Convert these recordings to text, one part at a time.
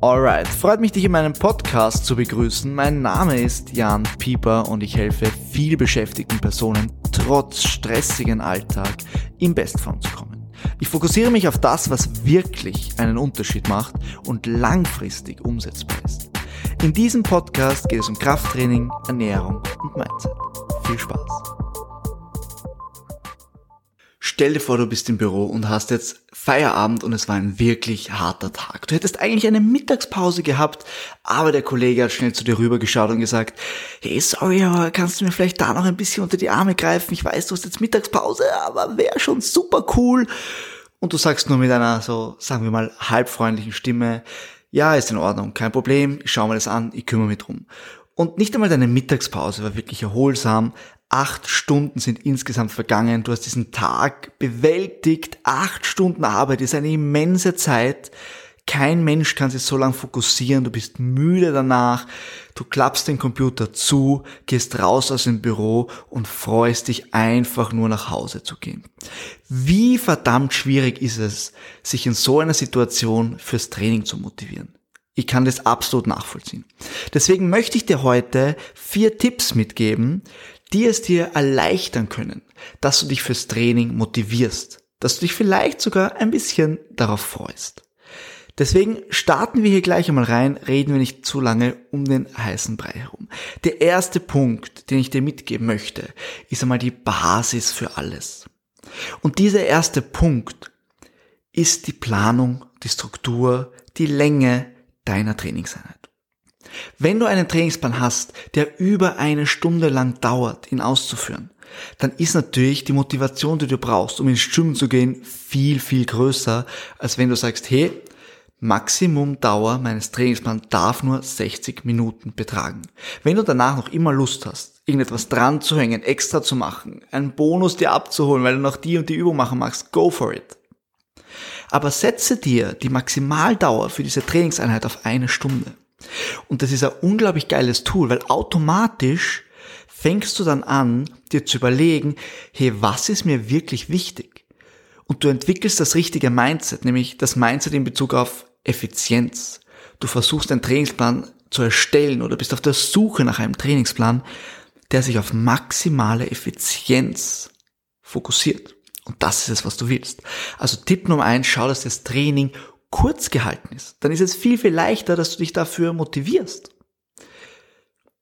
Alright, freut mich, dich in meinem Podcast zu begrüßen. Mein Name ist Jan Pieper und ich helfe viel beschäftigten Personen trotz stressigen Alltag in Bestform zu kommen. Ich fokussiere mich auf das, was wirklich einen Unterschied macht und langfristig umsetzbar ist. In diesem Podcast geht es um Krafttraining, Ernährung und Mindset. Viel Spaß! Stell dir vor, du bist im Büro und hast jetzt Feierabend und es war ein wirklich harter Tag. Du hättest eigentlich eine Mittagspause gehabt, aber der Kollege hat schnell zu dir rübergeschaut und gesagt, hey, sorry, aber kannst du mir vielleicht da noch ein bisschen unter die Arme greifen? Ich weiß, du hast jetzt Mittagspause, aber wäre schon super cool. Und du sagst nur mit einer so, sagen wir mal, halbfreundlichen Stimme, ja, ist in Ordnung, kein Problem, ich schaue mir das an, ich kümmere mich drum. Und nicht einmal deine Mittagspause war wirklich erholsam, Acht Stunden sind insgesamt vergangen. Du hast diesen Tag bewältigt. Acht Stunden Arbeit ist eine immense Zeit. Kein Mensch kann sich so lange fokussieren. Du bist müde danach. Du klappst den Computer zu, gehst raus aus dem Büro und freust dich einfach nur nach Hause zu gehen. Wie verdammt schwierig ist es, sich in so einer Situation fürs Training zu motivieren? Ich kann das absolut nachvollziehen. Deswegen möchte ich dir heute vier Tipps mitgeben, die es dir erleichtern können, dass du dich fürs Training motivierst, dass du dich vielleicht sogar ein bisschen darauf freust. Deswegen starten wir hier gleich einmal rein, reden wir nicht zu lange um den heißen Brei herum. Der erste Punkt, den ich dir mitgeben möchte, ist einmal die Basis für alles. Und dieser erste Punkt ist die Planung, die Struktur, die Länge deiner Trainingseinheit. Wenn du einen Trainingsplan hast, der über eine Stunde lang dauert, ihn auszuführen, dann ist natürlich die Motivation, die du brauchst, um ins Schwimmen zu gehen, viel, viel größer, als wenn du sagst, hey, Maximumdauer meines Trainingsplans darf nur 60 Minuten betragen. Wenn du danach noch immer Lust hast, irgendetwas dran zu hängen, extra zu machen, einen Bonus dir abzuholen, weil du noch die und die Übung machen magst, go for it. Aber setze dir die Maximaldauer für diese Trainingseinheit auf eine Stunde. Und das ist ein unglaublich geiles Tool, weil automatisch fängst du dann an, dir zu überlegen, hey, was ist mir wirklich wichtig? Und du entwickelst das richtige Mindset, nämlich das Mindset in Bezug auf Effizienz. Du versuchst einen Trainingsplan zu erstellen oder bist auf der Suche nach einem Trainingsplan, der sich auf maximale Effizienz fokussiert. Und das ist es, was du willst. Also Tipp Nummer eins, schau, dass das Training kurz gehalten ist, dann ist es viel, viel leichter, dass du dich dafür motivierst.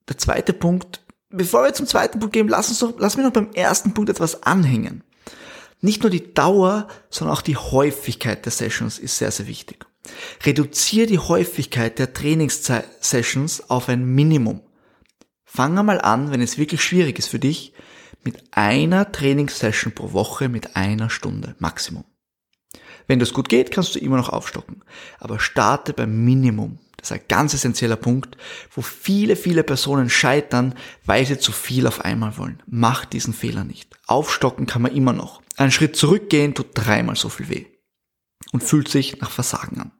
Der zweite Punkt, bevor wir zum zweiten Punkt gehen, lass uns doch, lass mich noch beim ersten Punkt etwas anhängen. Nicht nur die Dauer, sondern auch die Häufigkeit der Sessions ist sehr, sehr wichtig. Reduziere die Häufigkeit der Trainingssessions auf ein Minimum. Fang einmal an, wenn es wirklich schwierig ist für dich, mit einer Trainingssession pro Woche mit einer Stunde Maximum. Wenn das gut geht, kannst du immer noch aufstocken. Aber starte beim Minimum. Das ist ein ganz essentieller Punkt, wo viele, viele Personen scheitern, weil sie zu viel auf einmal wollen. Mach diesen Fehler nicht. Aufstocken kann man immer noch. Einen Schritt zurückgehen tut dreimal so viel weh. Und fühlt sich nach Versagen an.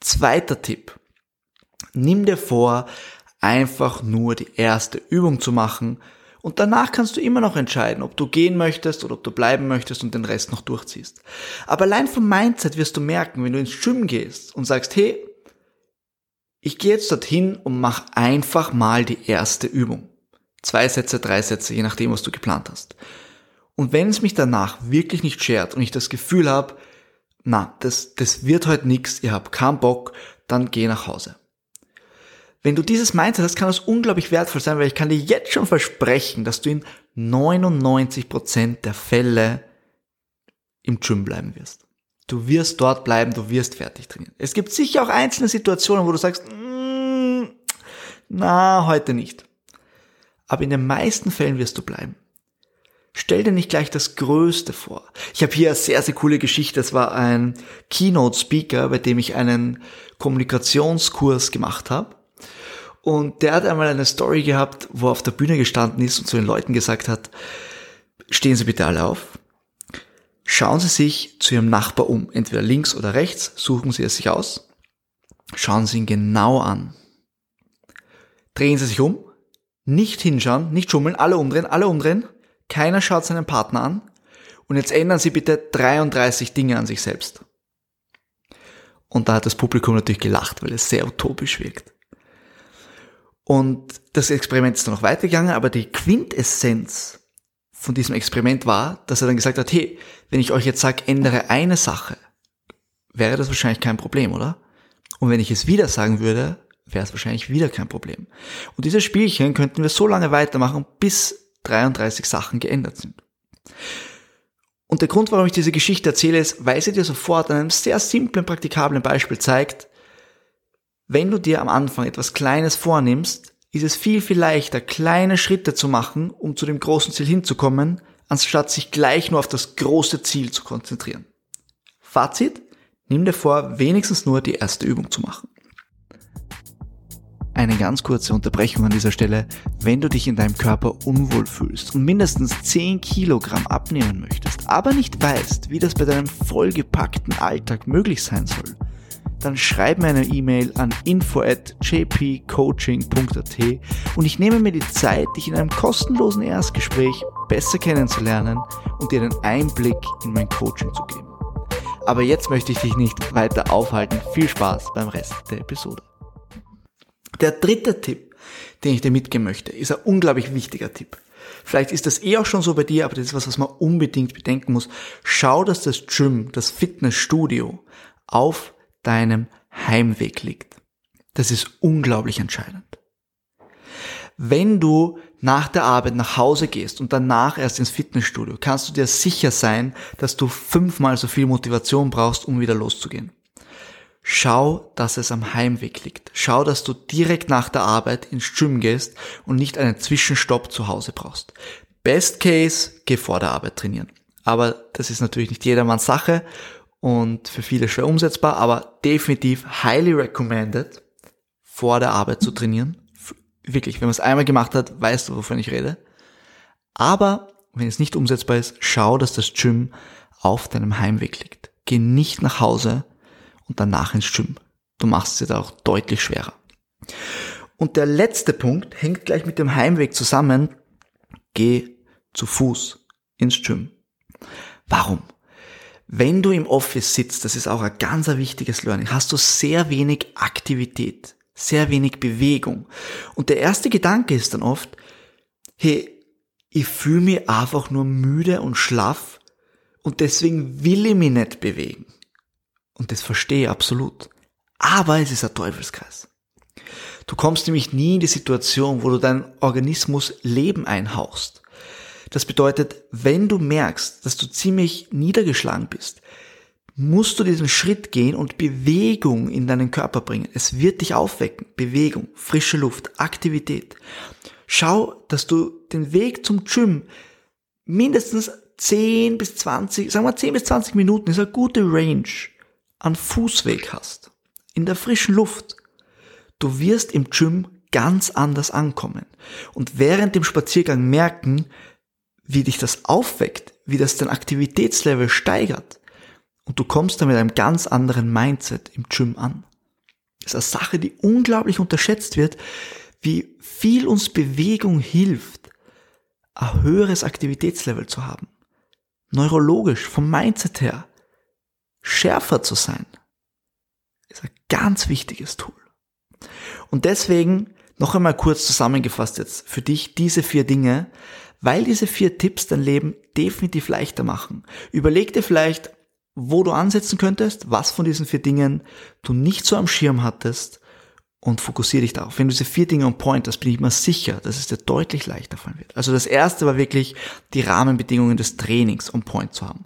Zweiter Tipp. Nimm dir vor, einfach nur die erste Übung zu machen und danach kannst du immer noch entscheiden, ob du gehen möchtest oder ob du bleiben möchtest und den Rest noch durchziehst. Aber allein vom Mindset wirst du merken, wenn du ins Schwimmen gehst und sagst, hey, ich gehe jetzt dorthin und mach einfach mal die erste Übung. Zwei Sätze, drei Sätze, je nachdem, was du geplant hast. Und wenn es mich danach wirklich nicht schert und ich das Gefühl habe, na, das, das wird heute nichts, ihr habt keinen Bock, dann geh nach Hause. Wenn du dieses Mindset hast, kann das unglaublich wertvoll sein, weil ich kann dir jetzt schon versprechen, dass du in 99% der Fälle im Gym bleiben wirst. Du wirst dort bleiben, du wirst fertig trainieren. Es gibt sicher auch einzelne Situationen, wo du sagst, mm, na, heute nicht. Aber in den meisten Fällen wirst du bleiben. Stell dir nicht gleich das Größte vor. Ich habe hier eine sehr, sehr coole Geschichte. Das war ein Keynote-Speaker, bei dem ich einen Kommunikationskurs gemacht habe. Und der hat einmal eine Story gehabt, wo er auf der Bühne gestanden ist und zu den Leuten gesagt hat, stehen Sie bitte alle auf, schauen Sie sich zu Ihrem Nachbar um, entweder links oder rechts, suchen Sie es sich aus, schauen Sie ihn genau an, drehen Sie sich um, nicht hinschauen, nicht schummeln, alle umdrehen, alle umdrehen, keiner schaut seinen Partner an. Und jetzt ändern Sie bitte 33 Dinge an sich selbst. Und da hat das Publikum natürlich gelacht, weil es sehr utopisch wirkt. Und das Experiment ist dann noch weitergegangen, aber die Quintessenz von diesem Experiment war, dass er dann gesagt hat, hey, wenn ich euch jetzt sage, ändere eine Sache, wäre das wahrscheinlich kein Problem, oder? Und wenn ich es wieder sagen würde, wäre es wahrscheinlich wieder kein Problem. Und dieses Spielchen könnten wir so lange weitermachen, bis 33 Sachen geändert sind. Und der Grund, warum ich diese Geschichte erzähle, ist, weil sie dir sofort an einem sehr simplen, praktikablen Beispiel zeigt, wenn du dir am Anfang etwas Kleines vornimmst, ist es viel, viel leichter, kleine Schritte zu machen, um zu dem großen Ziel hinzukommen, anstatt sich gleich nur auf das große Ziel zu konzentrieren. Fazit, nimm dir vor, wenigstens nur die erste Übung zu machen. Eine ganz kurze Unterbrechung an dieser Stelle. Wenn du dich in deinem Körper unwohl fühlst und mindestens 10 Kilogramm abnehmen möchtest, aber nicht weißt, wie das bei deinem vollgepackten Alltag möglich sein soll, dann schreib mir eine E-Mail an info at jpcoaching.at und ich nehme mir die Zeit, dich in einem kostenlosen Erstgespräch besser kennenzulernen und dir einen Einblick in mein Coaching zu geben. Aber jetzt möchte ich dich nicht weiter aufhalten. Viel Spaß beim Rest der Episode. Der dritte Tipp, den ich dir mitgeben möchte, ist ein unglaublich wichtiger Tipp. Vielleicht ist das eh auch schon so bei dir, aber das ist was, was man unbedingt bedenken muss. Schau, dass das Gym, das Fitnessstudio auf deinem Heimweg liegt. Das ist unglaublich entscheidend. Wenn du nach der Arbeit nach Hause gehst und danach erst ins Fitnessstudio, kannst du dir sicher sein, dass du fünfmal so viel Motivation brauchst, um wieder loszugehen. Schau, dass es am Heimweg liegt. Schau, dass du direkt nach der Arbeit ins Gym gehst und nicht einen Zwischenstopp zu Hause brauchst. Best Case, geh vor der Arbeit trainieren. Aber das ist natürlich nicht jedermanns Sache und für viele schwer umsetzbar, aber definitiv highly recommended, vor der Arbeit zu trainieren. Wirklich, wenn man es einmal gemacht hat, weißt du, wovon ich rede. Aber wenn es nicht umsetzbar ist, schau, dass das Gym auf deinem Heimweg liegt. Geh nicht nach Hause und danach ins Gym. Du machst es dir auch deutlich schwerer. Und der letzte Punkt hängt gleich mit dem Heimweg zusammen. Geh zu Fuß ins Gym. Warum? Wenn du im Office sitzt, das ist auch ein ganz wichtiges Learning, hast du sehr wenig Aktivität, sehr wenig Bewegung. Und der erste Gedanke ist dann oft, hey, ich fühle mich einfach nur müde und schlaff und deswegen will ich mich nicht bewegen. Und das verstehe ich absolut. Aber es ist ein Teufelskreis. Du kommst nämlich nie in die Situation, wo du deinen Organismus Leben einhauchst. Das bedeutet, wenn du merkst, dass du ziemlich niedergeschlagen bist, musst du diesen Schritt gehen und Bewegung in deinen Körper bringen. Es wird dich aufwecken. Bewegung, frische Luft, Aktivität. Schau, dass du den Weg zum Gym mindestens 10 bis 20, sagen wir 10 bis 20 Minuten ist eine gute Range an Fußweg hast, in der frischen Luft, du wirst im Gym ganz anders ankommen und während dem Spaziergang merken, wie dich das aufweckt, wie das dein Aktivitätslevel steigert und du kommst dann mit einem ganz anderen Mindset im Gym an. Das ist eine Sache, die unglaublich unterschätzt wird, wie viel uns Bewegung hilft, ein höheres Aktivitätslevel zu haben. Neurologisch, vom Mindset her schärfer zu sein, ist ein ganz wichtiges Tool. Und deswegen noch einmal kurz zusammengefasst jetzt für dich diese vier Dinge, weil diese vier Tipps dein Leben definitiv leichter machen. Überleg dir vielleicht, wo du ansetzen könntest, was von diesen vier Dingen du nicht so am Schirm hattest und fokussiere dich darauf. Wenn du diese vier Dinge on point hast, bin ich mir sicher, dass es dir deutlich leichter fallen wird. Also das erste war wirklich, die Rahmenbedingungen des Trainings on point zu haben.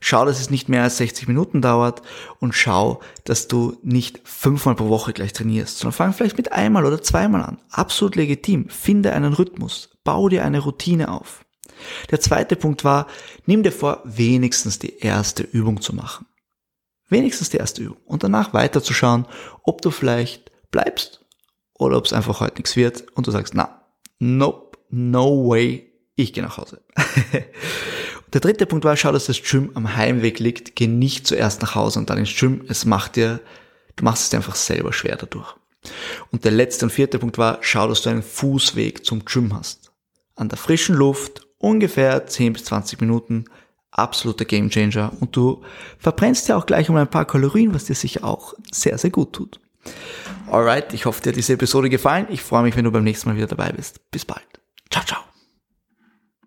Schau, dass es nicht mehr als 60 Minuten dauert und schau, dass du nicht fünfmal pro Woche gleich trainierst, sondern fang vielleicht mit einmal oder zweimal an. Absolut legitim. Finde einen Rhythmus. Bau dir eine Routine auf. Der zweite Punkt war, nimm dir vor, wenigstens die erste Übung zu machen. Wenigstens die erste Übung. Und danach weiterzuschauen, ob du vielleicht bleibst oder ob es einfach heute nichts wird und du sagst, na, nope, no way, ich gehe nach Hause. Der dritte Punkt war, schau, dass das Gym am Heimweg liegt. Geh nicht zuerst nach Hause und dann ins Gym. Es macht dir, du machst es dir einfach selber schwer dadurch. Und der letzte und vierte Punkt war, schau, dass du einen Fußweg zum Gym hast. An der frischen Luft, ungefähr 10 bis 20 Minuten, absoluter Gamechanger und du verbrennst ja auch gleich um ein paar Kalorien, was dir sicher auch sehr, sehr gut tut. Alright, ich hoffe, dir hat diese Episode gefallen. Ich freue mich, wenn du beim nächsten Mal wieder dabei bist. Bis bald. Ciao, ciao.